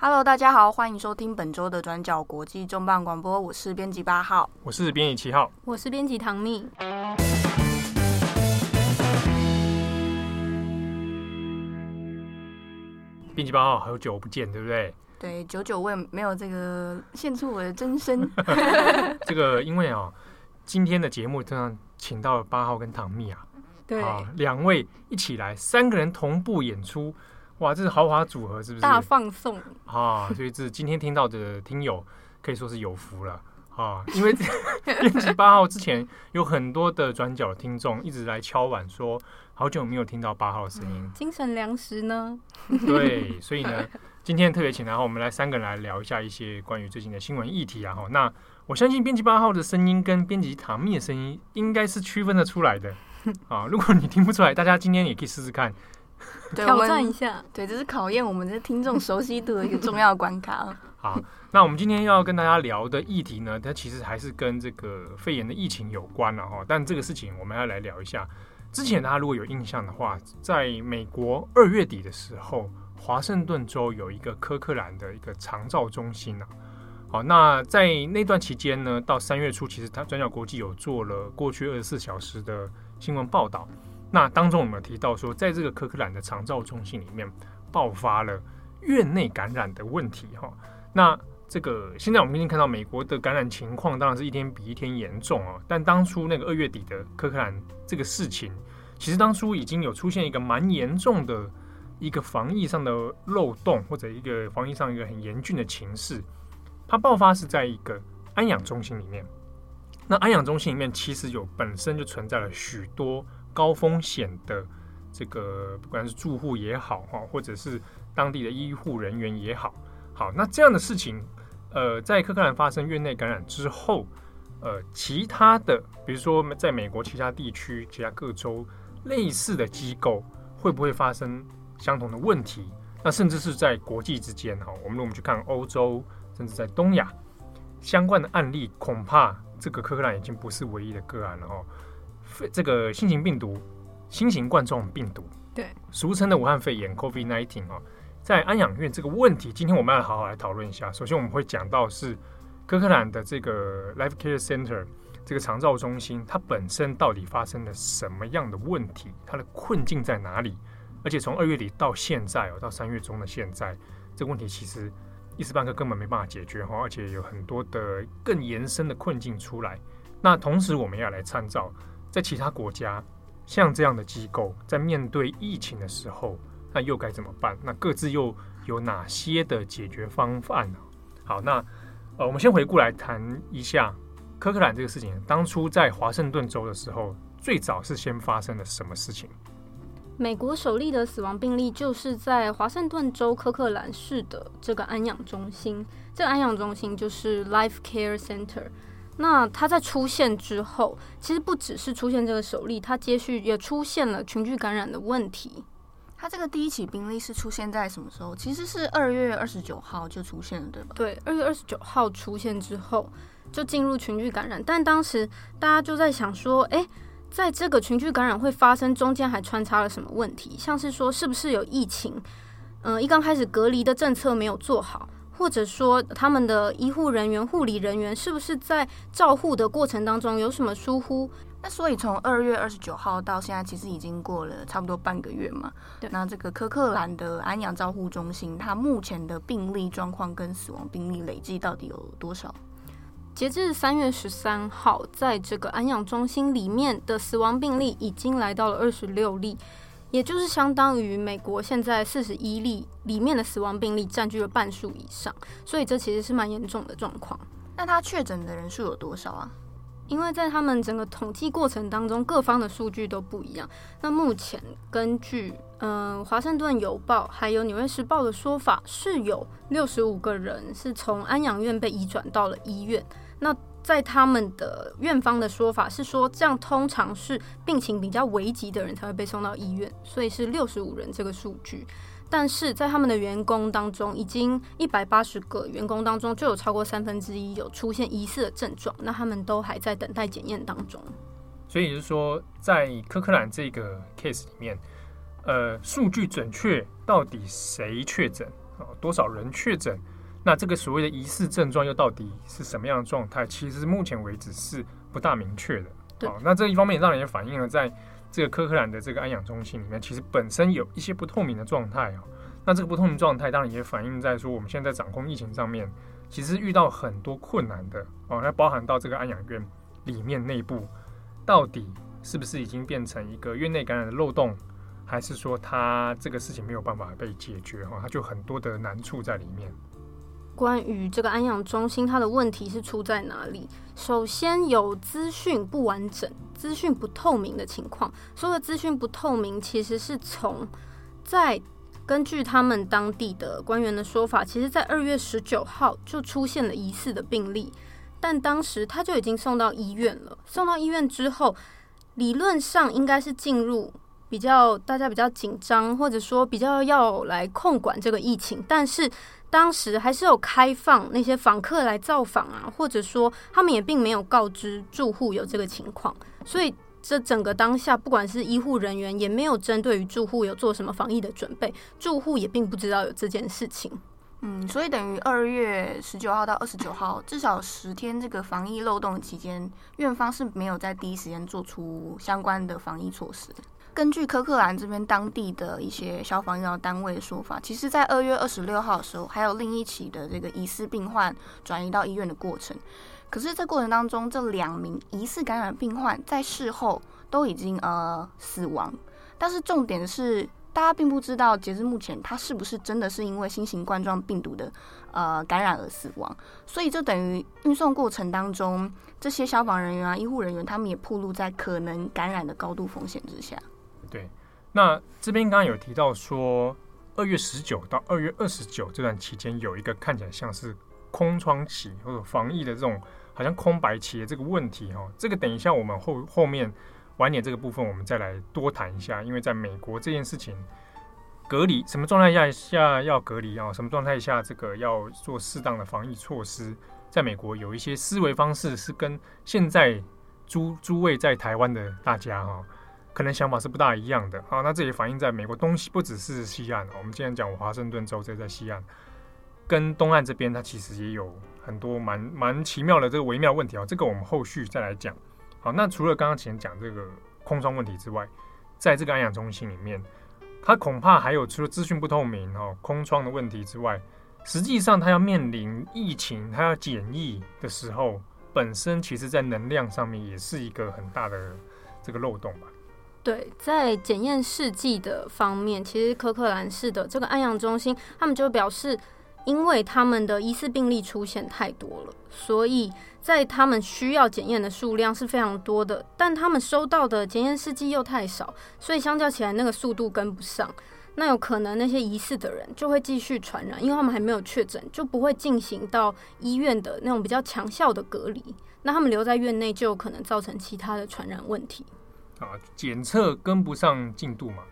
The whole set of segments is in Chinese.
Hello，大家好，欢迎收听本周的转角国际重磅广播，我是编辑八号，我是编辑七号，我是编辑唐蜜。编辑八号，好久不见，对不对？对，久久我也没有这个献出我的真身。这个因为啊，今天的节目这样请到了八号跟唐蜜啊，对，两位一起来，三个人同步演出。哇，这是豪华组合，是不是？大放送啊！所以这今天听到的听友可以说是有福了啊！因为编辑八号之前有很多的转角听众一直来敲碗说，好久没有听到八号的声音，精神粮食呢？对，所以呢，今天特别请然后，我们来三个人来聊一下一些关于最近的新闻议题啊！哈，那我相信编辑八号的声音跟编辑唐蜜的声音应该是区分得出来的啊！如果你听不出来，大家今天也可以试试看。挑战一下，对，这是考验我们的听众熟悉度的一个重要关卡。好，那我们今天要跟大家聊的议题呢，它其实还是跟这个肺炎的疫情有关了哈。但这个事情我们要来聊一下。之前大家如果有印象的话，在美国二月底的时候，华盛顿州有一个科克兰的一个长照中心啊。好，那在那段期间呢，到三月初，其实它转角国际有做了过去二十四小时的新闻报道。那当中我们提到说，在这个科克兰的长照中心里面爆发了院内感染的问题哈。那这个现在我们已经看到美国的感染情况，当然是一天比一天严重啊。但当初那个二月底的科克兰这个事情，其实当初已经有出现一个蛮严重的一个防疫上的漏洞，或者一个防疫上一个很严峻的情势。它爆发是在一个安养中心里面。那安养中心里面其实有本身就存在了许多。高风险的这个，不管是住户也好哈，或者是当地的医护人员也好，好，那这样的事情，呃，在科克兰发生院内感染之后，呃，其他的，比如说在美国其他地区、其他各州类似的机构，会不会发生相同的问题？那甚至是在国际之间哈，我们如果我们去看欧洲，甚至在东亚相关的案例，恐怕这个科克兰已经不是唯一的个案了哦。这个新型病毒、新型冠状病毒，对，俗称的武汉肺炎 （COVID-19） 哦，在安养院这个问题，今天我们要好好来讨论一下。首先，我们会讲到是科克兰的这个 Life Care Center 这个长照中心，它本身到底发生了什么样的问题？它的困境在哪里？而且从二月底到现在哦，到三月中的现在，这个问题其实一时半刻根本没办法解决哈，而且有很多的更延伸的困境出来。那同时，我们要来参照。在其他国家，像这样的机构在面对疫情的时候，那又该怎么办？那各自又有哪些的解决方案呢？好，那呃，我们先回顾来谈一下科克兰这个事情。当初在华盛顿州的时候，最早是先发生了什么事情？美国首例的死亡病例就是在华盛顿州科克兰市的这个安养中心。这个安养中心就是 Life Care Center。那它在出现之后，其实不只是出现这个首例，它接续也出现了群聚感染的问题。它这个第一起病例是出现在什么时候？其实是二月二十九号就出现了，对吧？对，二月二十九号出现之后就进入群聚感染，但当时大家就在想说，诶，在这个群聚感染会发生中间还穿插了什么问题？像是说是不是有疫情？嗯、呃，一刚开始隔离的政策没有做好。或者说，他们的医护人员、护理人员是不是在照护的过程当中有什么疏忽？那所以从二月二十九号到现在，其实已经过了差不多半个月嘛。对。那这个科克兰的安养照护中心，它目前的病例状况跟死亡病例累计到底有多少？截至三月十三号，在这个安养中心里面的死亡病例已经来到了二十六例。也就是相当于美国现在四十一例里面的死亡病例占据了半数以上，所以这其实是蛮严重的状况。那他确诊的人数有多少啊？因为在他们整个统计过程当中，各方的数据都不一样。那目前根据嗯、呃《华盛顿邮报》还有《纽约时报》的说法，是有六十五个人是从安养院被移转到了医院。那在他们的院方的说法是说，这样通常是病情比较危急的人才会被送到医院，所以是六十五人这个数据。但是在他们的员工当中，已经一百八十个员工当中，就有超过三分之一有出现疑似的症状，那他们都还在等待检验当中。所以也就是说，在科克兰这个 case 里面，呃，数据准确到底谁确诊，啊，多少人确诊？那这个所谓的疑似症状又到底是什么样的状态？其实目前为止是不大明确的。对，那这一方面当然也反映了在这个科克兰的这个安养中心里面，其实本身有一些不透明的状态哦。那这个不透明状态当然也反映在说我们现在掌控疫情上面，其实遇到很多困难的哦。那包含到这个安养院里面内部，到底是不是已经变成一个院内感染的漏洞，还是说它这个事情没有办法被解决哈？它就很多的难处在里面。关于这个安养中心，它的问题是出在哪里？首先有资讯不完整、资讯不透明的情况。所谓资讯不透明，其实是从在根据他们当地的官员的说法，其实在二月十九号就出现了疑似的病例，但当时他就已经送到医院了。送到医院之后，理论上应该是进入比较大家比较紧张，或者说比较要来控管这个疫情，但是。当时还是有开放那些访客来造访啊，或者说他们也并没有告知住户有这个情况，所以这整个当下，不管是医护人员也没有针对于住户有做什么防疫的准备，住户也并不知道有这件事情。嗯，所以等于二月十九号到二十九号，至少十天这个防疫漏洞期间，院方是没有在第一时间做出相关的防疫措施。根据科克兰这边当地的一些消防医疗单位的说法，其实，在二月二十六号的时候，还有另一起的这个疑似病患转移到医院的过程。可是，这过程当中，这两名疑似感染病患在事后都已经呃死亡。但是，重点是大家并不知道，截至目前，他是不是真的是因为新型冠状病毒的呃感染而死亡。所以，这等于运送过程当中，这些消防人员啊、医护人员，他们也暴露在可能感染的高度风险之下。那这边刚刚有提到说，二月十九到二月二十九这段期间有一个看起来像是空窗期或者防疫的这种好像空白期的这个问题哈，这个等一下我们后后面晚点这个部分我们再来多谈一下，因为在美国这件事情隔离什么状态下下要隔离啊，什么状态下这个要做适当的防疫措施，在美国有一些思维方式是跟现在诸诸位在台湾的大家哈。可能想法是不大一样的啊，那这也反映在美国东西，不只是西岸。我们今天讲华盛顿州，这在西岸跟东岸这边，它其实也有很多蛮蛮奇妙的这个微妙问题啊。这个我们后续再来讲。好，那除了刚刚前讲这个空窗问题之外，在这个安养中心里面，它恐怕还有除了资讯不透明哦、空窗的问题之外，实际上它要面临疫情，它要检疫的时候，本身其实在能量上面也是一个很大的这个漏洞吧。对，在检验试剂的方面，其实科克兰市的这个安阳中心，他们就表示，因为他们的疑似病例出现太多了，所以在他们需要检验的数量是非常多的，但他们收到的检验试剂又太少，所以相较起来那个速度跟不上。那有可能那些疑似的人就会继续传染，因为他们还没有确诊，就不会进行到医院的那种比较强效的隔离。那他们留在院内就有可能造成其他的传染问题。啊，检测跟不上进度嘛，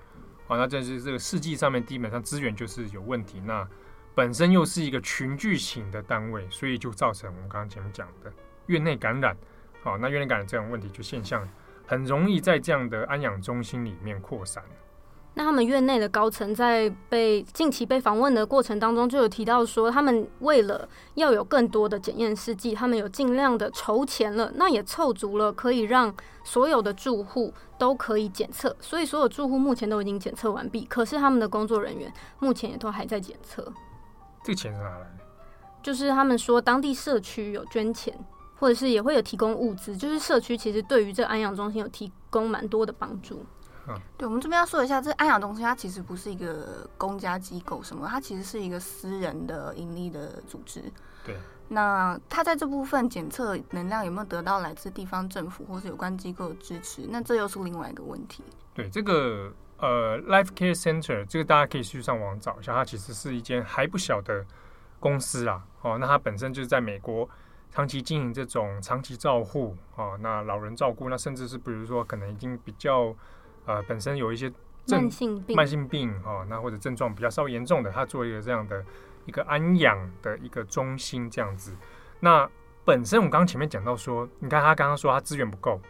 好，那这是这个试剂上面基本上资源就是有问题，那本身又是一个群聚型的单位，所以就造成我们刚刚前面讲的院内感染，好，那院内感染这种问题就现象很容易在这样的安养中心里面扩散。那他们院内的高层在被近期被访问的过程当中，就有提到说，他们为了要有更多的检验试剂，他们有尽量的筹钱了，那也凑足了可以让所有的住户都可以检测，所以所有住户目前都已经检测完毕。可是他们的工作人员目前也都还在检测。这个钱是哪来的？就是他们说当地社区有捐钱，或者是也会有提供物资，就是社区其实对于这安养中心有提供蛮多的帮助。对，我们这边要说一下，这安养中心它其实不是一个公家机构什么，它其实是一个私人的盈利的组织。对，那它在这部分检测能量有没有得到来自地方政府或是有关机构的支持？那这又是另外一个问题。对，这个呃，Life Care Center，这个大家可以去上网找一下，它其实是一间还不小的公司啊。哦，那它本身就是在美国长期经营这种长期照护啊，那老人照顾，那甚至是比如说可能已经比较。呃，本身有一些慢性病，慢性病哦，那或者症状比较稍微严重的，他做一个这样的一个安养的一个中心这样子。那本身我们刚刚前面讲到说，你看他刚刚说他资源不够，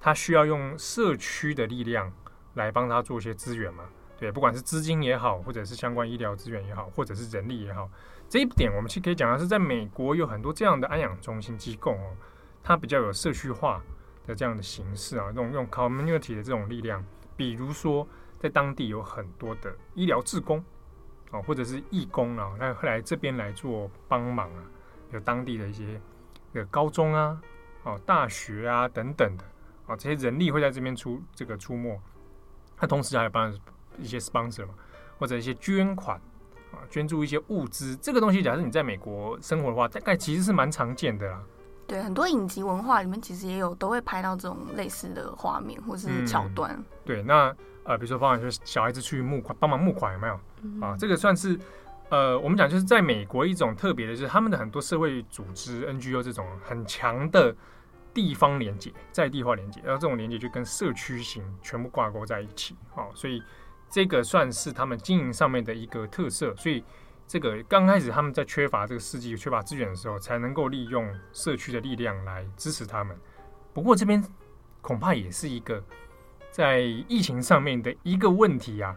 他需要用社区的力量来帮他做一些资源嘛，对，不管是资金也好，或者是相关医疗资源也好，或者是人力也好，这一点我们其实可以讲的是，在美国有很多这样的安养中心机构哦，它比较有社区化的这样的形式啊，这种用 community 的这种力量，比如说在当地有很多的医疗志工啊，或者是义工啊，那后来这边来做帮忙啊，有当地的一些的高中啊、哦大学啊等等的啊，这些人力会在这边出这个出没，那同时还有帮。一些 sponsor 嘛，或者一些捐款啊，捐助一些物资，这个东西，假设你在美国生活的话，大概其实是蛮常见的啦。对，很多影集文化里面其实也有，都会拍到这种类似的画面或是桥段。嗯、对，那呃，比如说，包含就是小孩子去募款，帮忙募款有没有？嗯、啊，这个算是呃，我们讲就是在美国一种特别的，就是他们的很多社会组织 NGO 这种很强的地方连接，在地化连接，然后这种连接就跟社区型全部挂钩在一起。哦、啊，所以。这个算是他们经营上面的一个特色，所以这个刚开始他们在缺乏这个世纪缺乏资源的时候，才能够利用社区的力量来支持他们。不过这边恐怕也是一个在疫情上面的一个问题啊。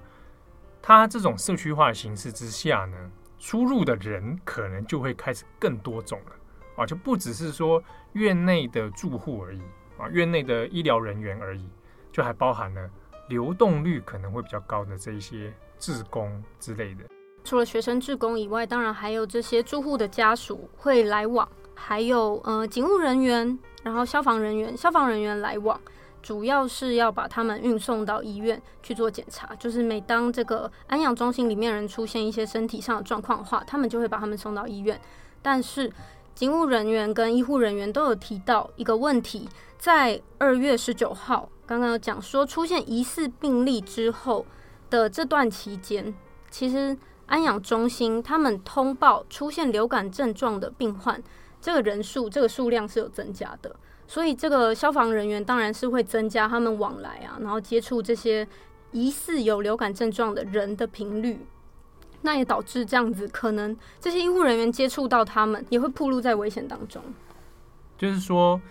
它这种社区化形式之下呢，出入的人可能就会开始更多种了啊，就不只是说院内的住户而已啊，院内的医疗人员而已，就还包含了。流动率可能会比较高的这一些志工之类的，除了学生志工以外，当然还有这些住户的家属会来往，还有呃警务人员，然后消防人员，消防人员来往，主要是要把他们运送到医院去做检查。就是每当这个安养中心里面人出现一些身体上的状况的话，他们就会把他们送到医院。但是警务人员跟医护人员都有提到一个问题，在二月十九号。刚刚有讲说，出现疑似病例之后的这段期间，其实安养中心他们通报出现流感症状的病患，这个人数这个数量是有增加的，所以这个消防人员当然是会增加他们往来啊，然后接触这些疑似有流感症状的人的频率，那也导致这样子，可能这些医护人员接触到他们，也会暴露在危险当中。就是说。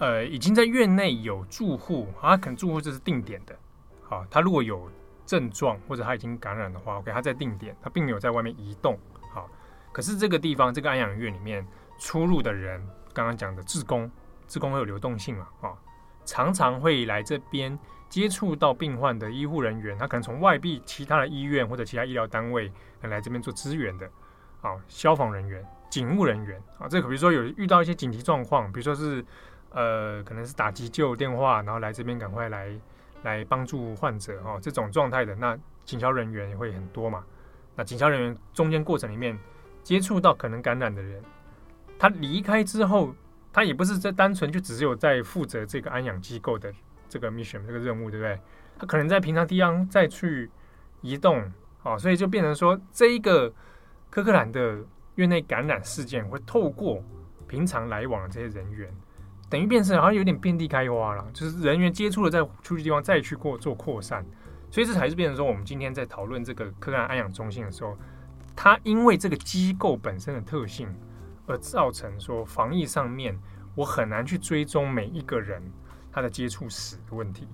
呃，已经在院内有住户，啊可能住户这是定点的，好，他如果有症状或者他已经感染的话，OK，他在定点，他并没有在外面移动，好，可是这个地方这个安养院里面出入的人，刚刚讲的志工，志工会有流动性嘛，啊，常常会来这边接触到病患的医护人员，他可能从外地其他的医院或者其他医疗单位来这边做支援的，啊，消防人员、警务人员，啊，这个比如说有遇到一些紧急状况，比如说是。呃，可能是打急救电话，然后来这边赶快来来帮助患者哦，这种状态的，那警消人员也会很多嘛。那警消人员中间过程里面接触到可能感染的人，他离开之后，他也不是在单纯就只有在负责这个安养机构的这个 mission 这个任务，对不对？他可能在平常地方再去移动，哦，所以就变成说，这一个科克兰的院内感染事件会透过平常来往的这些人员。等于变成好像有点遍地开花了，就是人员接触了，在出去地方再去过做扩散，所以这才是变成说，我们今天在讨论这个科克兰安养中心的时候，它因为这个机构本身的特性，而造成说防疫上面我很难去追踪每一个人他的接触史的问题。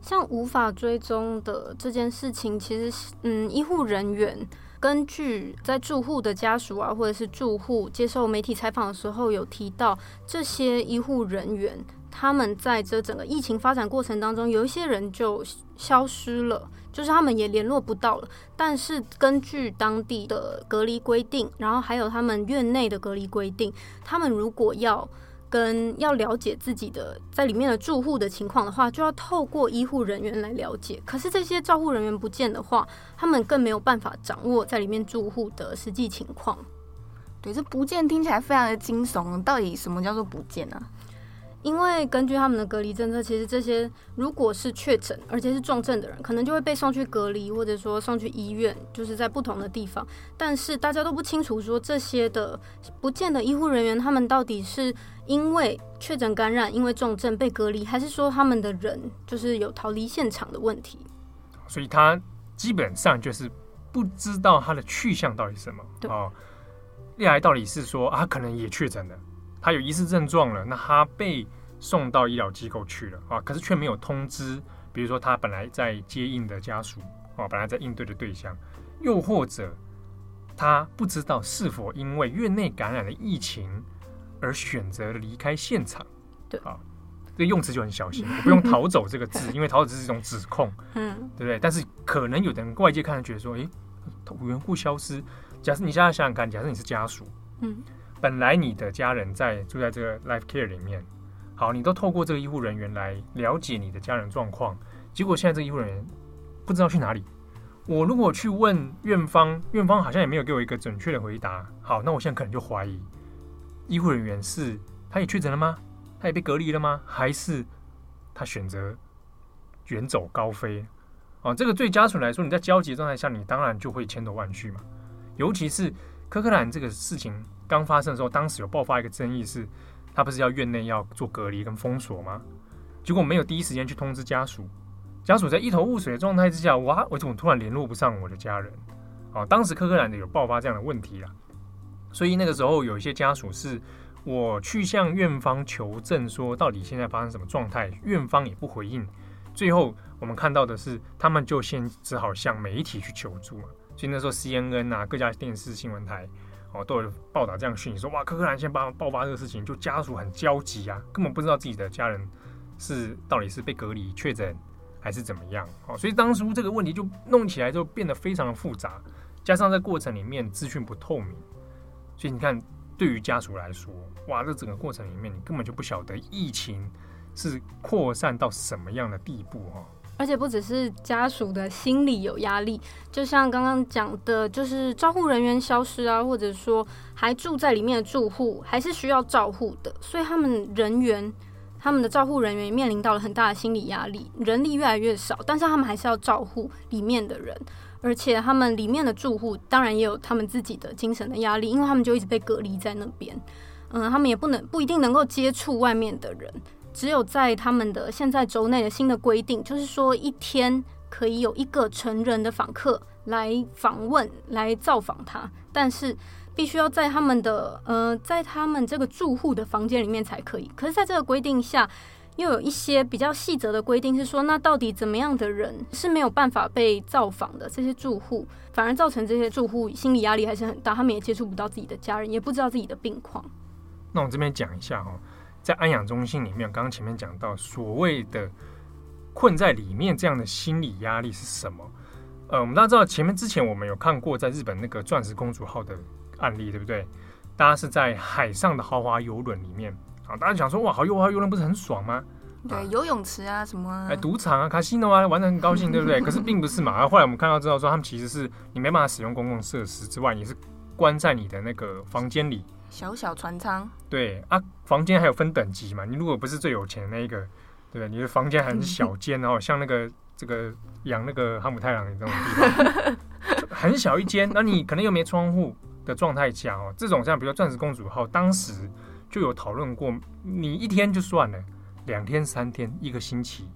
像无法追踪的这件事情，其实嗯，医护人员。根据在住户的家属啊，或者是住户接受媒体采访的时候，有提到这些医护人员，他们在这整个疫情发展过程当中，有一些人就消失了，就是他们也联络不到了。但是根据当地的隔离规定，然后还有他们院内的隔离规定，他们如果要跟要了解自己的在里面的住户的情况的话，就要透过医护人员来了解。可是这些照护人员不见的话，他们更没有办法掌握在里面住户的实际情况。对，这不见听起来非常的惊悚。到底什么叫做不见呢？因为根据他们的隔离政策，其实这些如果是确诊而且是重症的人，可能就会被送去隔离，或者说送去医院，就是在不同的地方。但是大家都不清楚说这些的不见得医护人员，他们到底是因为确诊感染，因为重症被隔离，还是说他们的人就是有逃离现场的问题？所以他基本上就是不知道他的去向到底是什么。对哦，一来到底是说啊，他可能也确诊了。他有疑似症状了，那他被送到医疗机构去了啊，可是却没有通知，比如说他本来在接应的家属啊，本来在应对的对象，又或者他不知道是否因为院内感染的疫情而选择离开现场。对啊，这个用词就很小心，我不用“逃走”这个字，因为“逃走”只是一种指控，嗯，对不对？但是可能有的人外界看觉得说，诶，无缘故消失。假设你现在想想看，假设你是家属，嗯，本来你的家人在住在这个 Life Care 里面，好，你都透过这个医护人员来了解你的家人状况，结果现在这个医护人员不知道去哪里。我如果去问院方，院方好像也没有给我一个准确的回答。好，那我现在可能就怀疑，医护人员是他也确诊了吗？他也被隔离了吗？还是他选择远走高飞？哦，这个对家属来说，你在焦急状态下，你当然就会千头万绪嘛。尤其是柯克兰这个事情刚发生的时候，当时有爆发一个争议是，他不是要院内要做隔离跟封锁吗？结果没有第一时间去通知家属，家属在一头雾水的状态之下，哇，我怎么突然联络不上我的家人？哦，当时柯克兰的有爆发这样的问题啦，所以那个时候有一些家属是我去向院方求证，说到底现在发生什么状态，院方也不回应，最后我们看到的是，他们就先只好向媒体去求助嘛。所以那时候 CNN 啊，各家电视新闻台哦都有报道这样讯息，说哇，柯克兰先爆爆发这个事情，就家属很焦急啊，根本不知道自己的家人是到底是被隔离确诊还是怎么样哦。所以当初这个问题就弄起来就变得非常的复杂，加上在过程里面资讯不透明，所以你看对于家属来说，哇，这整个过程里面你根本就不晓得疫情是扩散到什么样的地步哈。而且不只是家属的心理有压力，就像刚刚讲的，就是照护人员消失啊，或者说还住在里面的住户还是需要照护的，所以他们人员、他们的照护人员面临到了很大的心理压力，人力越来越少，但是他们还是要照护里面的人，而且他们里面的住户当然也有他们自己的精神的压力，因为他们就一直被隔离在那边，嗯，他们也不能不一定能够接触外面的人。只有在他们的现在州内的新的规定，就是说一天可以有一个成人的访客来访问、来造访他，但是必须要在他们的呃，在他们这个住户的房间里面才可以。可是，在这个规定下，又有一些比较细则的规定，是说那到底怎么样的人是没有办法被造访的？这些住户反而造成这些住户心理压力还是很大，他们也接触不到自己的家人，也不知道自己的病况。那我这边讲一下哦。在安养中心里面，刚刚前面讲到所谓的困在里面这样的心理压力是什么？呃，我们大家知道前面之前我们有看过在日本那个钻石公主号的案例，对不对？大家是在海上的豪华游轮里面啊，大家想说哇，豪华游轮不是很爽吗？对，啊、游泳池啊什么，哎，赌场啊、卡西诺啊，玩的很高兴，对不对？可是并不是嘛。然后后来我们看到之后说，他们其实是你没办法使用公共设施之外，你是关在你的那个房间里。小小船舱，对啊，房间还有分等级嘛？你如果不是最有钱的那一个，对？你的房间还是小间，然后像那个这个养那个哈姆太郎的那种地方，很小一间，那你可能又没窗户的状态下哦，这种像比如说钻石公主号，当时就有讨论过，你一天就算了，两天、三天、一个星期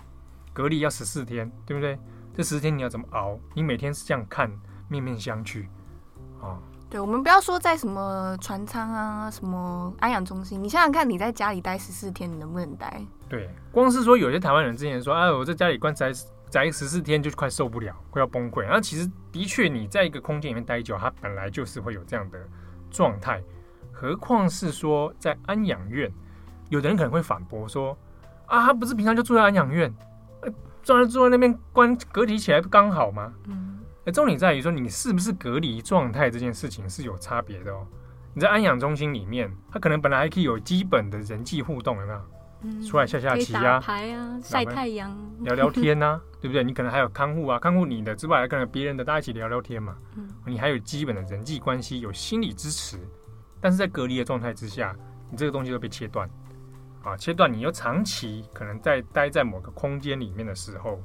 隔离要十四天，对不对？这十四天你要怎么熬？你每天是这样看，面面相觑啊。对，我们不要说在什么船舱啊，什么安养中心，你想想看，你在家里待十四天，你能不能待？对，光是说有些台湾人之前说，哎，我在家里关宅宅十四天就快受不了，快要崩溃。那其实的确，你在一个空间里面待久，它本来就是会有这样的状态，何况是说在安养院，有的人可能会反驳说，啊，他不是平常就住在安养院，专门住在那边关隔离起来不刚好吗？嗯。而重点在于说，你是不是隔离状态这件事情是有差别的哦。你在安养中心里面，他可能本来还可以有基本的人际互动，有没有？嗯，出来下下棋啊，牌啊，晒太阳，聊聊天呐，对不对？你可能还有看护啊，看护你的之外，还可能别人的，大家一起聊聊天嘛。嗯，你还有基本的人际关系，有心理支持。但是在隔离的状态之下，你这个东西都被切断啊，切断。你又长期可能在待在某个空间里面的时候，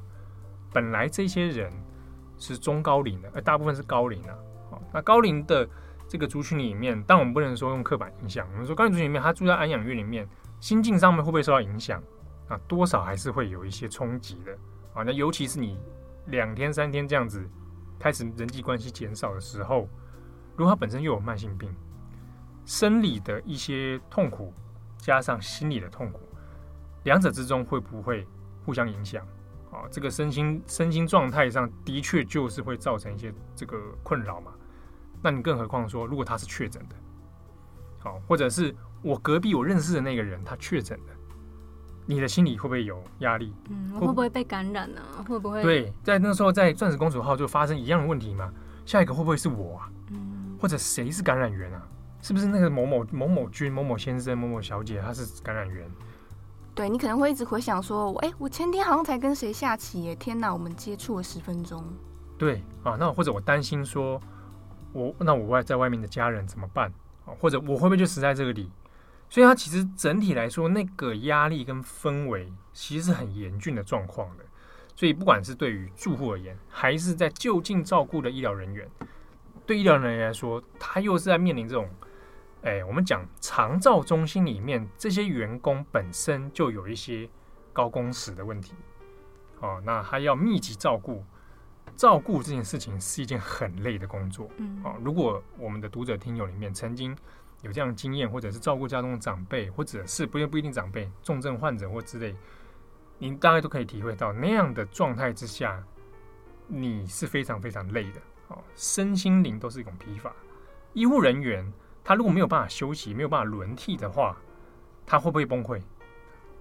本来这些人。是中高龄的，而大部分是高龄啊。好，那高龄的这个族群里面，但我们不能说用刻板印象。我们说高龄族群里面，他住在安养院里面，心境上面会不会受到影响啊？多少还是会有一些冲击的啊。那尤其是你两天三天这样子开始人际关系减少的时候，如果他本身又有慢性病，生理的一些痛苦加上心理的痛苦，两者之中会不会互相影响？啊，这个身心身心状态上的确就是会造成一些这个困扰嘛。那你更何况说，如果他是确诊的，好，或者是我隔壁我认识的那个人他确诊的，你的心里会不会有压力？嗯，会不会被感染呢？会不会？对，在那时候在钻石公主号就发生一样的问题嘛。下一个会不会是我啊？嗯，或者谁是感染源啊？是不是那个某某某某君、某某先生、某某小姐他是感染源？对，你可能会一直回想说，哎，我前天好像才跟谁下棋耶，天哪，我们接触了十分钟。对啊，那或者我担心说，我那我外在外面的家人怎么办？或者我会不会就死在这个里？所以它其实整体来说，那个压力跟氛围其实是很严峻的状况的。所以不管是对于住户而言，还是在就近照顾的医疗人员，对医疗人员来说，他又是在面临这种。哎，我们讲长照中心里面这些员工本身就有一些高工时的问题，哦，那还要密集照顾，照顾这件事情是一件很累的工作，嗯，哦，如果我们的读者听友里面曾经有这样的经验，或者是照顾家中的长辈，或者是不不一定长辈，重症患者或之类，您大概都可以体会到那样的状态之下，你是非常非常累的，哦，身心灵都是一种疲乏，医护人员。他如果没有办法休息，没有办法轮替的话，他会不会崩溃？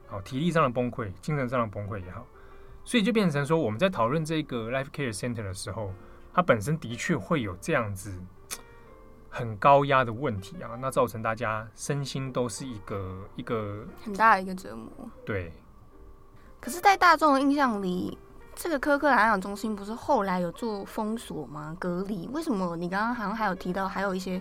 好，体力上的崩溃，精神上的崩溃也好，所以就变成说，我们在讨论这个 Life Care Center 的时候，它本身的确会有这样子很高压的问题啊，那造成大家身心都是一个一个很大的一个折磨。对。可是，在大众的印象里，这个科克兰安养中心不是后来有做封锁吗？隔离？为什么？你刚刚好像还有提到，还有一些。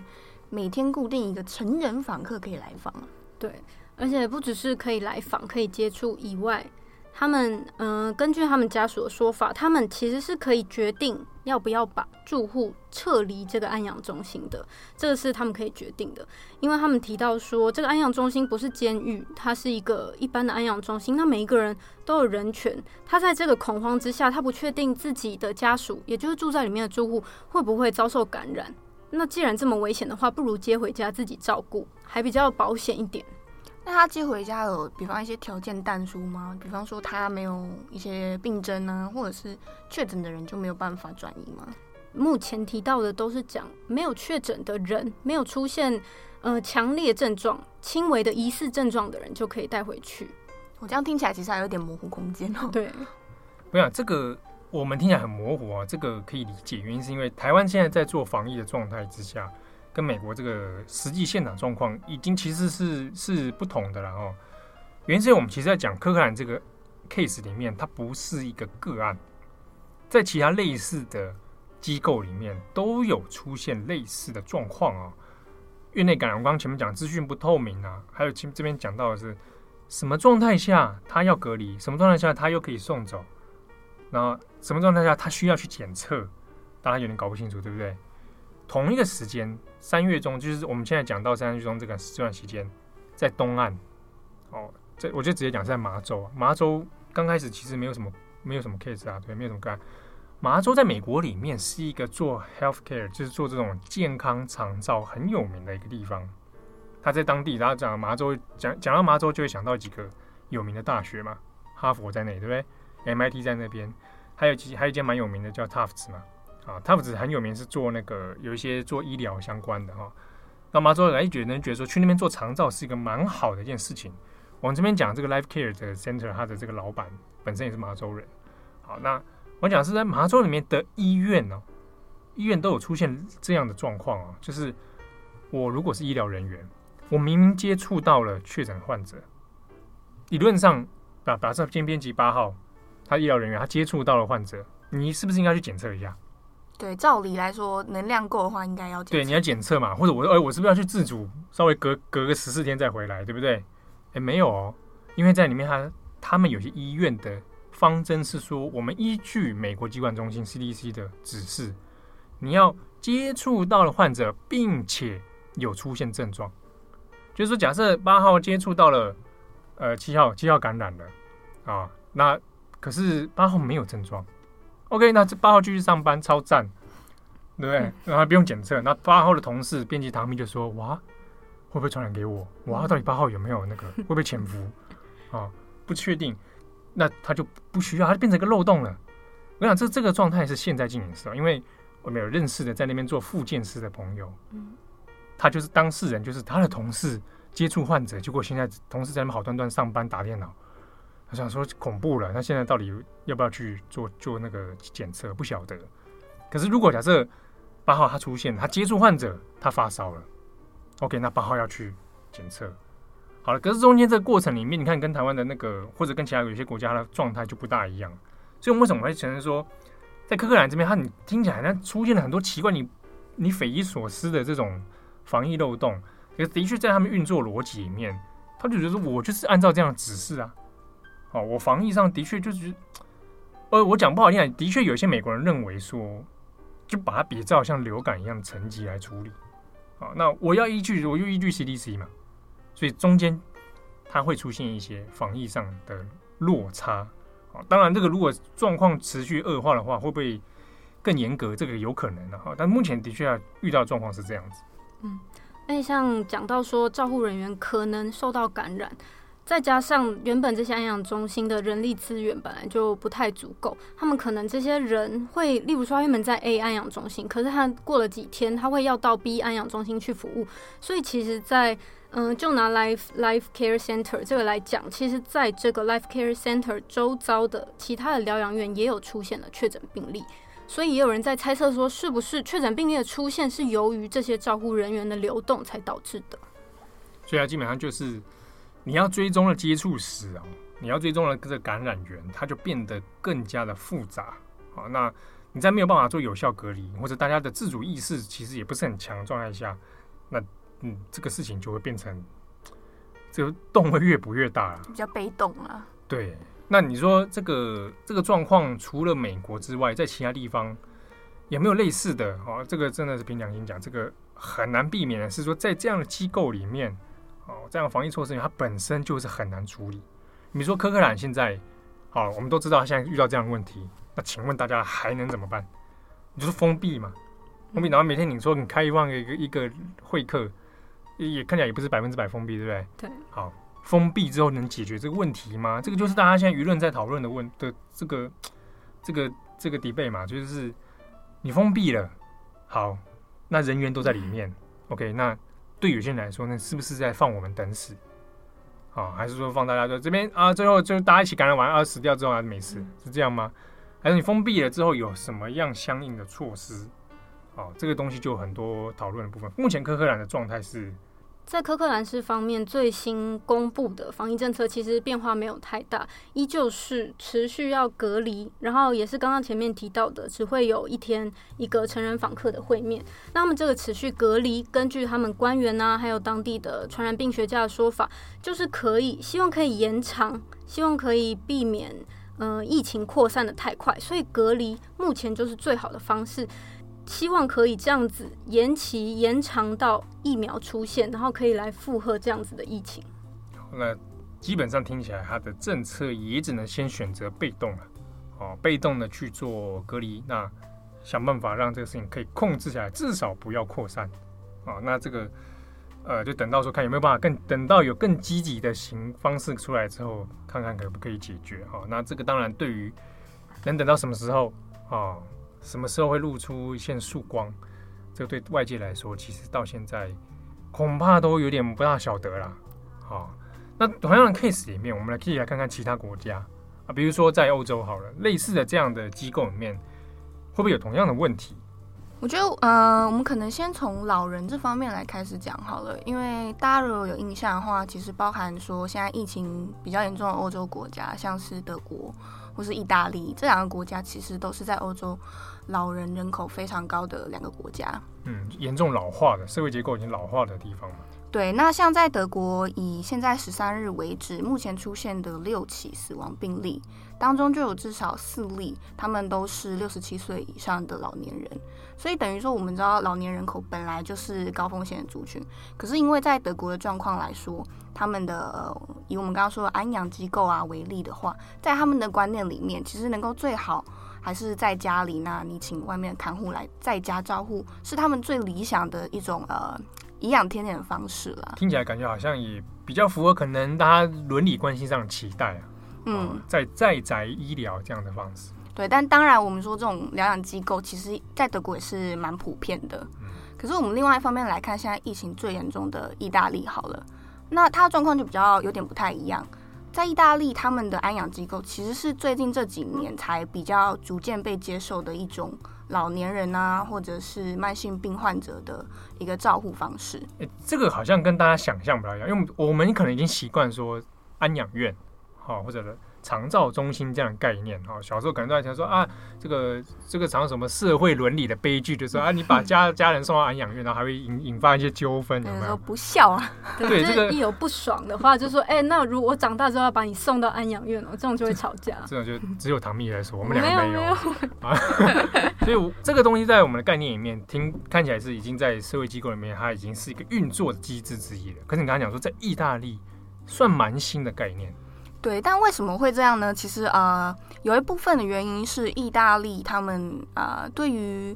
每天固定一个成人访客可以来访，对，而且不只是可以来访、可以接触以外，他们嗯、根据他们家属的说法，他们其实是可以决定要不要把住户撤离这个安养中心的，这个是他们可以决定的，因为他们提到说，这个安养中心不是监狱，它是一个一般的安养中心，那每一个人都有人权，他在这个恐慌之下，他不确定自己的家属，也就是住在里面的住户会不会遭受感染。那既然这么危险的话，不如接回家自己照顾，还比较保险一点。那他接回家有，比方一些条件但书吗？比方说他没有一些病症啊，或者是确诊的人就没有办法转移吗？目前提到的都是讲没有确诊的人，没有出现呃强烈症状、轻微的疑似症状的人就可以带回去。我这样听起来其实还有点模糊空间哦。对，我想这个。我们听起来很模糊啊，这个可以理解，原因是因为台湾现在在做防疫的状态之下，跟美国这个实际现场状况已经其实是是不同的了哦。原因是我们其实在讲科克兰这个 case 里面，它不是一个个案，在其他类似的机构里面都有出现类似的状况啊。院内感染，我刚前面讲资讯不透明啊，还有前这边讲到的是什么状态下他要隔离，什么状态下他又可以送走。那什么状态下他需要去检测？大家有点搞不清楚，对不对？同一个时间，三月中，就是我们现在讲到三月中这个这段时间，在东岸，哦，这我就直接讲在麻州啊。麻州刚开始其实没有什么没有什么 case 啊，对，没有什么干。麻州在美国里面是一个做 healthcare，就是做这种健康长照很有名的一个地方。他在当地，然后讲麻州，讲讲到麻州就会想到几个有名的大学嘛，哈佛在内，对不对？MIT 在那边，还有其还有一间蛮有名的叫 Tufts 嘛，啊，Tufts 很有名，是做那个有一些做医疗相关的哈、哦。那麻州人觉得觉得说去那边做长照是一个蛮好的一件事情。我们这边讲这个 Life Care 的 Center，他的这个老板本身也是麻州人。好，那我讲是在麻州里面的医院、哦，医院都有出现这样的状况啊，就是我如果是医疗人员，我明明接触到了确诊患者，理论上把把这边编辑八号。他医疗人员，他接触到了患者，你是不是应该去检测一下？对，照理来说，能量够的话，应该要检。对，你要检测嘛，或者我，哎，我是不是要去自主，稍微隔隔个十四天再回来，对不对？哎，没有哦，因为在里面他，他他们有些医院的方针是说，我们依据美国疾管中心 CDC 的指示，你要接触到了患者，并且有出现症状，就是说，假设八号接触到了，呃，七号七号感染了啊，那。可是八号没有症状，OK，那这八号继续上班，超赞，对不对？然后不用检测。那八号的同事编辑唐蜜就说：“哇，会不会传染给我？哇，到底八号有没有那个 会不会潜伏？啊，不确定。那他就不需要，他就变成一个漏洞了。我想这这个状态是现在进行时，因为我们有认识的在那边做复健师的朋友，嗯，他就是当事人，就是他的同事接触患者，结果现在同事在那边好端端上班打电脑，我想说恐怖了，那现在到底要不要去做做那个检测？不晓得。可是如果假设八号他出现，他接触患者，他发烧了，OK，那八号要去检测。好了，可是中间这个过程里面，你看跟台湾的那个或者跟其他有些国家的状态就不大一样。所以，我们为什么会承认说，在科克兰这边，他你听起来好像出现了很多奇怪、你你匪夷所思的这种防疫漏洞？可是的确在他们运作逻辑里面，他就觉得说我就是按照这样的指示啊。哦，我防疫上的确就是，呃，我讲不好听，的确有些美国人认为说。就把它比照像流感一样的层级来处理，好，那我要依据，我就依据 CDC 嘛，所以中间它会出现一些防疫上的落差，好，当然这个如果状况持续恶化的话，会不会更严格？这个有可能的哈，但目前的确遇到状况是这样子。嗯，那像讲到说，照护人员可能受到感染。再加上原本这些安养中心的人力资源本来就不太足够，他们可能这些人会，例如说他原本在 A 安养中心，可是他过了几天，他会要到 B 安养中心去服务，所以其实在，嗯，就拿 Life Life Care Center 这个来讲，其实在这个 Life Care Center 周遭的其他的疗养院也有出现了确诊病例，所以也有人在猜测说，是不是确诊病例的出现是由于这些照护人员的流动才导致的？所以啊，基本上就是。你要追踪的接触史啊，你要追踪的这个感染源，它就变得更加的复杂。好，那你在没有办法做有效隔离，或者大家的自主意识其实也不是很强的状态下，那嗯，这个事情就会变成这个洞会越补越大了，比较被动了。对，那你说这个这个状况，除了美国之外，在其他地方有没有类似的？哦，这个真的是凭良心讲，这个很难避免的是说，在这样的机构里面。哦，这样防疫措施，它本身就是很难处理。你说科克兰现在，好，我们都知道他现在遇到这样的问题，那请问大家还能怎么办？你就是封闭嘛，封闭，然后每天你说你开放一个一个会客，也看起来也不是百分之百封闭，对不对？对。好，封闭之后能解决这个问题吗？这个就是大家现在舆论在讨论的问的这个这个这个 debate 嘛，就是你封闭了，好，那人员都在里面，OK，那。对有些人来说，那是不是在放我们等死？啊，还是说放大家说这边啊？最后就大家一起感染完啊，死掉之后还是没事，是这样吗？还是你封闭了之后有什么样相应的措施？啊，这个东西就有很多讨论的部分。目前科克兰的状态是。在科克兰市方面，最新公布的防疫政策其实变化没有太大，依旧是持续要隔离，然后也是刚刚前面提到的，只会有一天一个成人访客的会面。那么这个持续隔离，根据他们官员啊，还有当地的传染病学家的说法，就是可以希望可以延长，希望可以避免呃疫情扩散得太快，所以隔离目前就是最好的方式。希望可以这样子延期延长到疫苗出现，然后可以来负荷这样子的疫情。那基本上听起来，他的政策也只能先选择被动了，哦，被动的去做隔离，那想办法让这个事情可以控制下来，至少不要扩散。啊，那这个呃，就等到说看有没有办法更等到有更积极的行方式出来之后，看看可不可以解决。哈，那这个当然对于能等到什么时候啊？什么时候会露出一线曙光？这个对外界来说，其实到现在恐怕都有点不大晓得啦。好，那同样的 case 里面，我们来可以来看看其他国家啊，比如说在欧洲好了，类似的这样的机构里面，会不会有同样的问题？我觉得，呃，我们可能先从老人这方面来开始讲好了，因为大家如果有印象的话，其实包含说现在疫情比较严重的欧洲国家，像是德国或是意大利这两个国家，其实都是在欧洲。老人人口非常高的两个国家，嗯，严重老化的社会结构已经老化的地方。对，那像在德国，以现在十三日为止，目前出现的六起死亡病例当中，就有至少四例，他们都是六十七岁以上的老年人。所以等于说，我们知道老年人口本来就是高风险的族群，可是因为在德国的状况来说，他们的、呃、以我们刚刚说的安养机构啊为例的话，在他们的观念里面，其实能够最好。还是在家里呢？你请外面的看护来在家照护，是他们最理想的一种呃颐养天年的方式了。听起来感觉好像也比较符合可能大家伦理关系上的期待啊。嗯，在在宅医疗这样的方式。对，但当然我们说这种疗养机构，其实在德国也是蛮普遍的。嗯。可是我们另外一方面来看，现在疫情最严重的意大利好了，那它的状况就比较有点不太一样。在意大利，他们的安养机构其实是最近这几年才比较逐渐被接受的一种老年人啊，或者是慢性病患者的一个照护方式。诶，这个好像跟大家想象不太一样，因为我们可能已经习惯说安养院，好，或者。长照中心这样的概念哈，小时候可能都在想说啊，这个这个常什么社会伦理的悲剧，就是说啊，你把家家人送到安养院，然后还会引引发一些纠纷，有没有？不孝啊，对 这个一有不爽的话，就说哎、欸，那如果我长大之后要把你送到安养院哦，这种就会吵架。这种就只有唐蜜来说，我们两个没有，没有啊。所以这个东西在我们的概念里面，听看起来是已经在社会机构里面，它已经是一个运作的机制之一了。可是你刚才讲说，在意大利算蛮新的概念。对，但为什么会这样呢？其实呃，有一部分的原因是意大利他们呃，对于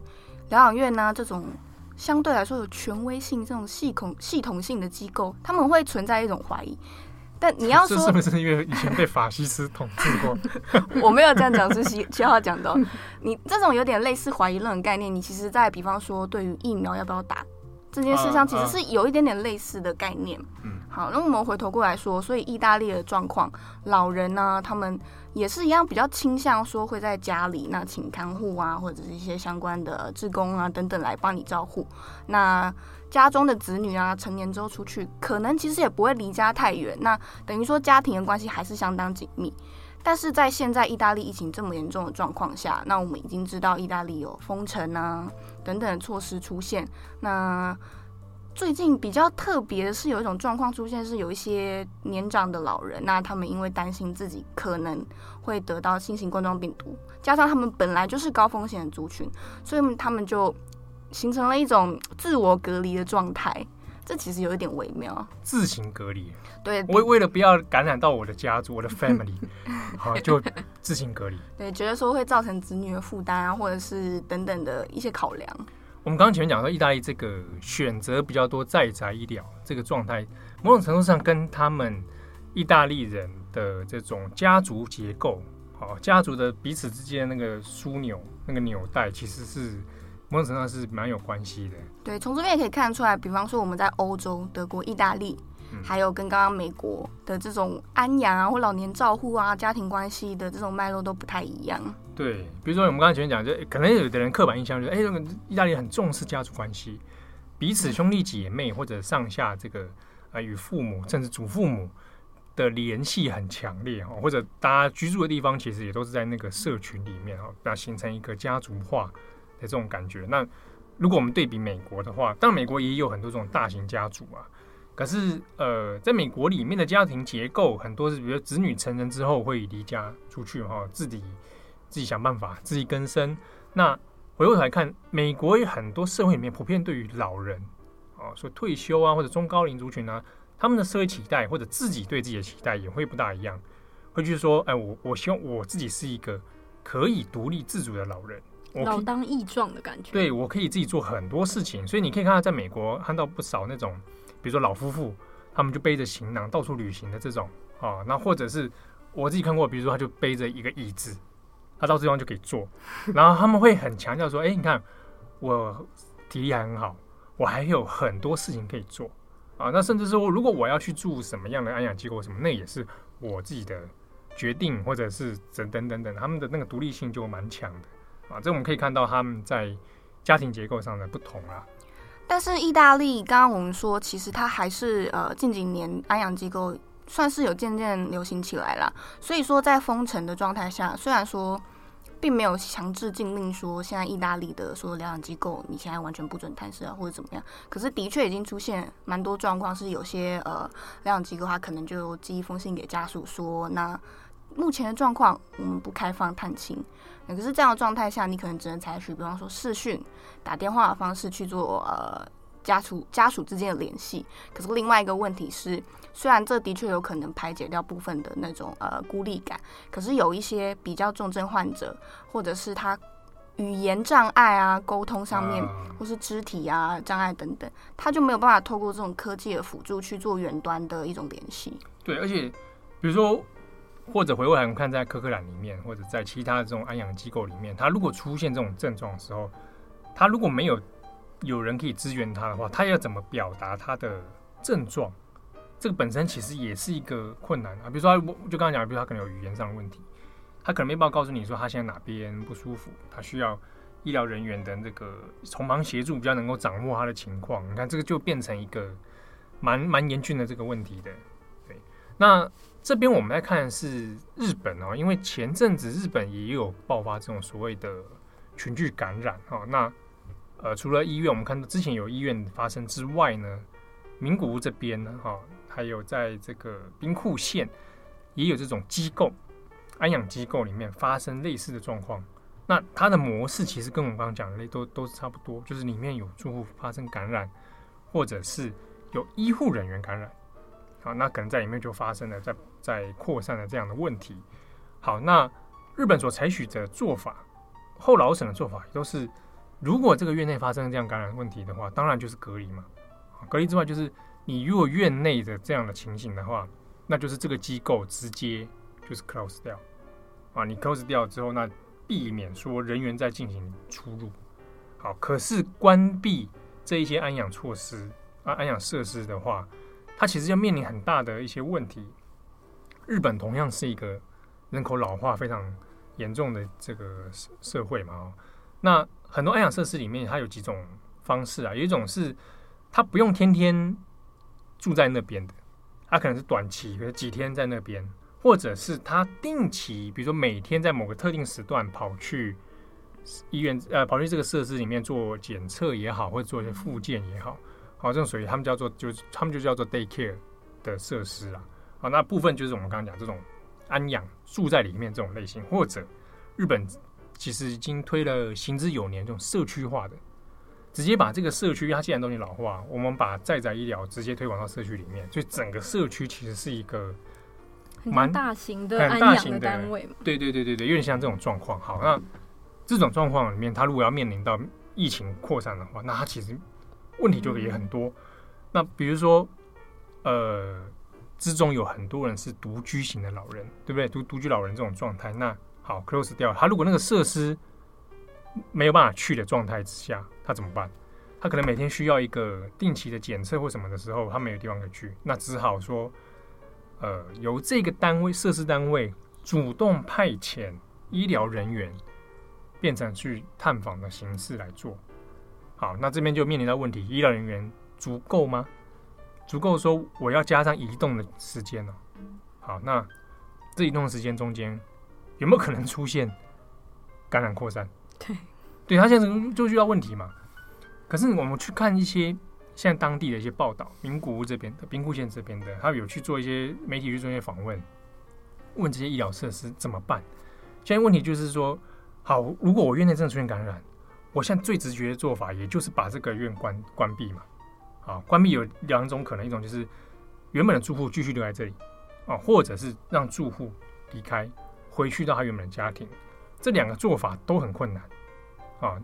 疗养院呢、啊、这种相对来说有权威性、这种系统系统性的机构，他们会存在一种怀疑。但你要说是不是因为以前被法西斯统治过？我没有这样讲，是七七号讲的。你这种有点类似怀疑论的概念，你其实在比方说对于疫苗要不要打。这件事上其实是有一点点类似的概念。嗯，好，那我们回头过来说，所以意大利的状况，老人呢、啊，他们也是一样，比较倾向说会在家里，那请看护啊，或者是一些相关的志工啊等等来帮你照护。那家中的子女啊，成年之后出去，可能其实也不会离家太远。那等于说家庭的关系还是相当紧密。但是在现在意大利疫情这么严重的状况下，那我们已经知道意大利有封城啊等等措施出现。那最近比较特别的是有一种状况出现，是有一些年长的老人，那他们因为担心自己可能会得到新型冠状病毒，加上他们本来就是高风险族群，所以他们就形成了一种自我隔离的状态。这其实有一点微妙，自行隔离。对，为为了不要感染到我的家族，我的 family，好就自行隔离。对，觉得说会造成子女的负担啊，或者是等等的一些考量。我们刚刚前面讲说，意大利这个选择比较多在宅医疗这个状态，某种程度上跟他们意大利人的这种家族结构，好家族的彼此之间那个枢纽、那个纽带，其实是。某种程度上是蛮有关系的。对，从这边也可以看出来，比方说我们在欧洲，德国、意大利，嗯、还有跟刚刚美国的这种安养啊或老年照护啊、家庭关系的这种脉络都不太一样。对，比如说我们刚才前面讲，就可能有的人刻板印象就是，哎，这个意大利很重视家族关系，彼此兄弟姐妹或者上下这个啊、呃、与父母甚至祖父母的联系很强烈哦，或者大家居住的地方其实也都是在那个社群里面哦，那形成一个家族化。这种感觉，那如果我们对比美国的话，当然美国也有很多这种大型家族啊。可是，呃，在美国里面的家庭结构很多是，比如子女成人之后会离家出去哈，自己自己想办法自力更生。那回过头来看，美国有很多社会里面普遍对于老人啊，说退休啊或者中高龄族群啊，他们的社会期待或者自己对自己的期待也会不大一样，会去说，哎，我我希望我自己是一个可以独立自主的老人。老当益壮的感觉，对，我可以自己做很多事情，所以你可以看到，在美国看到不少那种，比如说老夫妇，他们就背着行囊到处旅行的这种啊，那或者是我自己看过，比如说他就背着一个椅子，他到这地方就可以坐，然后他们会很强调说，哎，你看我体力还很好，我还有很多事情可以做啊，那甚至说如果我要去住什么样的安养机构什么，那也是我自己的决定，或者是等等等等，他们的那个独立性就蛮强的。啊，这我们可以看到他们在家庭结构上的不同啊。但是意大利，刚刚我们说，其实它还是呃近几年安养机构算是有渐渐流行起来了。所以说，在封城的状态下，虽然说并没有强制禁令说现在意大利的所有疗养机构你现在完全不准探视啊或者怎么样，可是的确已经出现蛮多状况，是有些呃疗养机构它可能就寄一封信给家属说，那目前的状况我们不开放探亲。可是这样的状态下，你可能只能采取，比方说视讯、打电话的方式去做呃家属家属之间的联系。可是另外一个问题是，虽然这的确有可能排解掉部分的那种呃孤立感，可是有一些比较重症患者，或者是他语言障碍啊、沟通上面，或是肢体啊障碍等等，他就没有办法透过这种科技的辅助去做远端的一种联系。对，而且比如说。或者回过来看，在科克兰里面，或者在其他的这种安养机构里面，他如果出现这种症状的时候，他如果没有有人可以支援他的话，他要怎么表达他的症状？这个本身其实也是一个困难啊。比如说，我就刚刚讲，比如说他可能有语言上的问题，他可能没办法告诉你说他现在哪边不舒服，他需要医疗人员的那个从旁协助，比较能够掌握他的情况。你看，这个就变成一个蛮蛮严峻的这个问题的。对，那这边我们来看的是日本哦，因为前阵子日本也有爆发这种所谓的群聚感染哦。那呃，除了医院，我们看到之前有医院发生之外呢，名古屋这边呢，哈。还有在这个兵库县也有这种机构，安养机构里面发生类似的状况。那它的模式其实跟我们刚刚讲的类都都是差不多，就是里面有住户发生感染，或者是有医护人员感染。好，那可能在里面就发生了在在扩散的这样的问题。好，那日本所采取的做法，后老省的做法都是，如果这个院内发生这样感染问题的话，当然就是隔离嘛。隔离之外就是。你如果院内的这样的情形的话，那就是这个机构直接就是 close 掉啊，你 close 掉之后，那避免说人员在进行出入。好，可是关闭这一些安养措施啊，安养设施的话，它其实要面临很大的一些问题。日本同样是一个人口老化非常严重的这个社社会嘛，哦，那很多安养设施里面，它有几种方式啊，有一种是它不用天天。住在那边的，他可能是短期，比如几天在那边，或者是他定期，比如说每天在某个特定时段跑去医院，呃，跑去这个设施里面做检测也好，或者做一些复健也好，好，这种属于他们叫做，就是他们就叫做 day care 的设施啊。好，那部分就是我们刚刚讲这种安养住在里面这种类型，或者日本其实已经推了行之有年这种社区化的。直接把这个社区，它既然都已经老化，我们把在宅医疗直接推广到社区里面，所以整个社区其实是一个蛮大型的安养的单位嘛。对对对对对，有点像这种状况。好，那这种状况里面，它如果要面临到疫情扩散的话，那它其实问题就也很多。嗯、那比如说，呃，之中有很多人是独居型的老人，对不对？独独居老人这种状态，那好，close 掉。他如果那个设施没有办法去的状态之下，他怎么办？他可能每天需要一个定期的检测或什么的时候，他没有地方可以去，那只好说，呃，由这个单位设施单位主动派遣医疗人员，变成去探访的形式来做。好，那这边就面临到问题：医疗人员足够吗？足够说我要加上移动的时间呢？好，那这移动的时间中间有没有可能出现感染扩散？对。对，他现在就遇到问题嘛，可是我们去看一些现在当地的一些报道，名古屋这边的兵库县这边的，他有去做一些媒体去做一些访问，问这些医疗设施怎么办？现在问题就是说，好，如果我院内真的出现感染，我现在最直觉的做法，也就是把这个院关关闭嘛。啊，关闭有两种可能，一种就是原本的住户继续留在这里，啊，或者是让住户离开，回去到他原本的家庭，这两个做法都很困难。啊，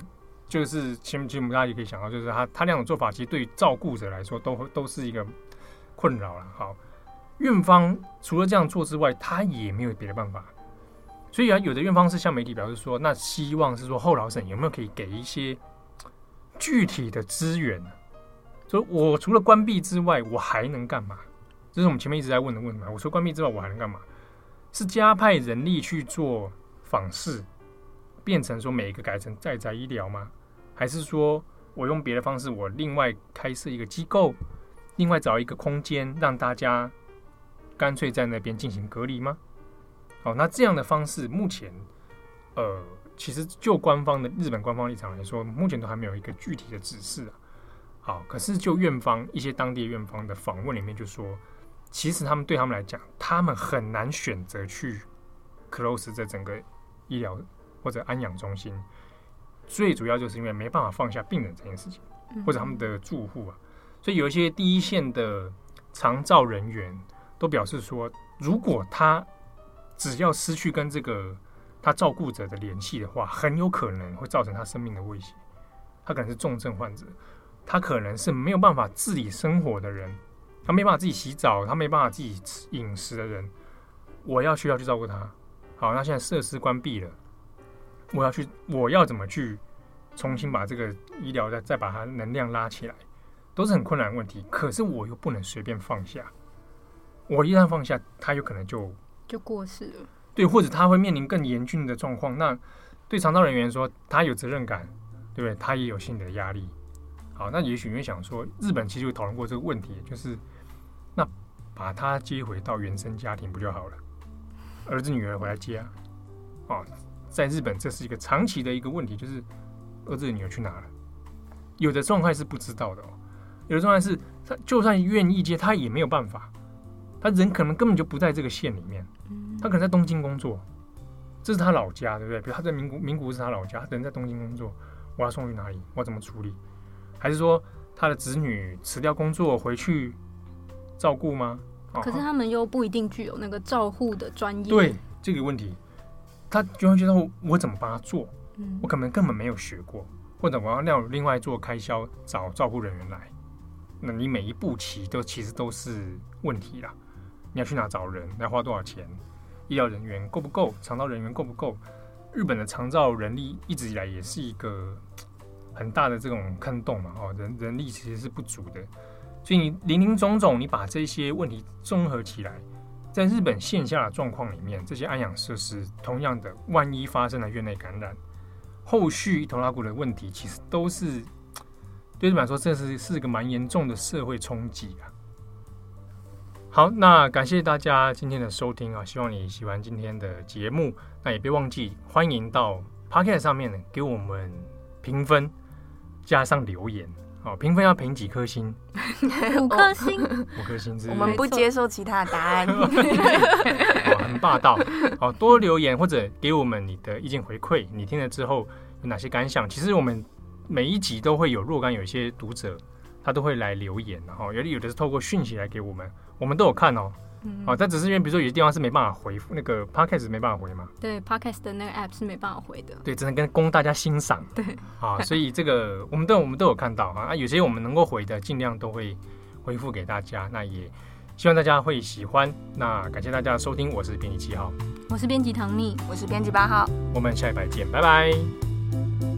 就是其实大家也可以想到，就是他他两种做法，其实对于照顾者来说，都都是一个困扰了。好，院方除了这样做之外，他也没有别的办法。所以啊，有的院方是向媒体表示说，那希望是说后老省有没有可以给一些具体的资源？所以我除了关闭之外，我还能干嘛？这是我们前面一直在问的问题嘛。我说关闭之外，我还能干嘛？是加派人力去做访视？变成说每一个改成在宅医疗吗？还是说我用别的方式，我另外开设一个机构，另外找一个空间让大家干脆在那边进行隔离吗？好，那这样的方式目前，呃，其实就官方的日本官方立场来说，目前都还没有一个具体的指示啊。好，可是就院方一些当地院方的访问里面就说，其实他们对他们来讲，他们很难选择去 close 这整个医疗。或者安养中心，最主要就是因为没办法放下病人这件事情，或者他们的住户啊，所以有一些第一线的长照人员都表示说，如果他只要失去跟这个他照顾者的联系的话，很有可能会造成他生命的威胁。他可能是重症患者，他可能是没有办法自理生活的人，他没办法自己洗澡，他没办法自己吃饮食的人。我要需要去照顾他。好，那现在设施关闭了，我要去，我要怎么去重新把这个医疗再再把它能量拉起来，都是很困难的问题。可是我又不能随便放下，我一旦放下，他有可能就就过世了。对，或者他会面临更严峻的状况。那对长道人员说，他有责任感，对不对？他也有心理的压力。好，那也许你会想说，日本其实有讨论过这个问题，就是那把他接回到原生家庭不就好了？儿子女儿回来接啊？哦，在日本这是一个长期的一个问题，就是儿子女儿去哪了？有的状态是不知道的哦，有的状态是他就算愿意接，他也没有办法，他人可能根本就不在这个县里面，他可能在东京工作，这是他老家，对不对？比如他在名古名古屋是他老家，他人在东京工作，我要送去哪里？我要怎么处理？还是说他的子女辞掉工作回去照顾吗？可是他们又不一定具有那个照护的专业。对这个问题，他就会觉得我怎么帮他做？嗯我可能根本没有学过，或者我要要另外做开销找照护人员来。那你每一步棋都其实都是问题啦。你要去哪找人？要花多少钱？医疗人员够不够？长照人员够不够？日本的长照人力一直以来也是一个。很大的这种坑洞嘛，哦，人人力其实是不足的，所以你林林总总，你把这些问题综合起来，在日本线下的状况里面，这些安养设施同样的，万一发生了院内感染，后续一头拉骨的问题，其实都是对日本来说，这是是个蛮严重的社会冲击啊。好，那感谢大家今天的收听啊，希望你喜欢今天的节目，那也别忘记欢迎到 Podcast 上面给我们评分。加上留言，好，评分要评几颗星？五颗星，五颗星。我们不接受其他的答案。很霸道。好，多留言或者给我们你的意见回馈。你听了之后有哪些感想？其实我们每一集都会有若干有一些读者，他都会来留言，然后有的有的是透过讯息来给我们，我们都有看哦。嗯、哦，但只是因为，比如说有些地方是没办法回复，那个 podcast 没办法回嘛。对，podcast 的那个 app 是没办法回的。对，只能跟供大家欣赏。对，啊，所以这个我们都我们都有看到啊，有些我们能够回的，尽量都会回复给大家。那也希望大家会喜欢。那感谢大家的收听，我是编辑七号，我是编辑唐蜜，我是编辑八号，我们下一拜见，拜拜。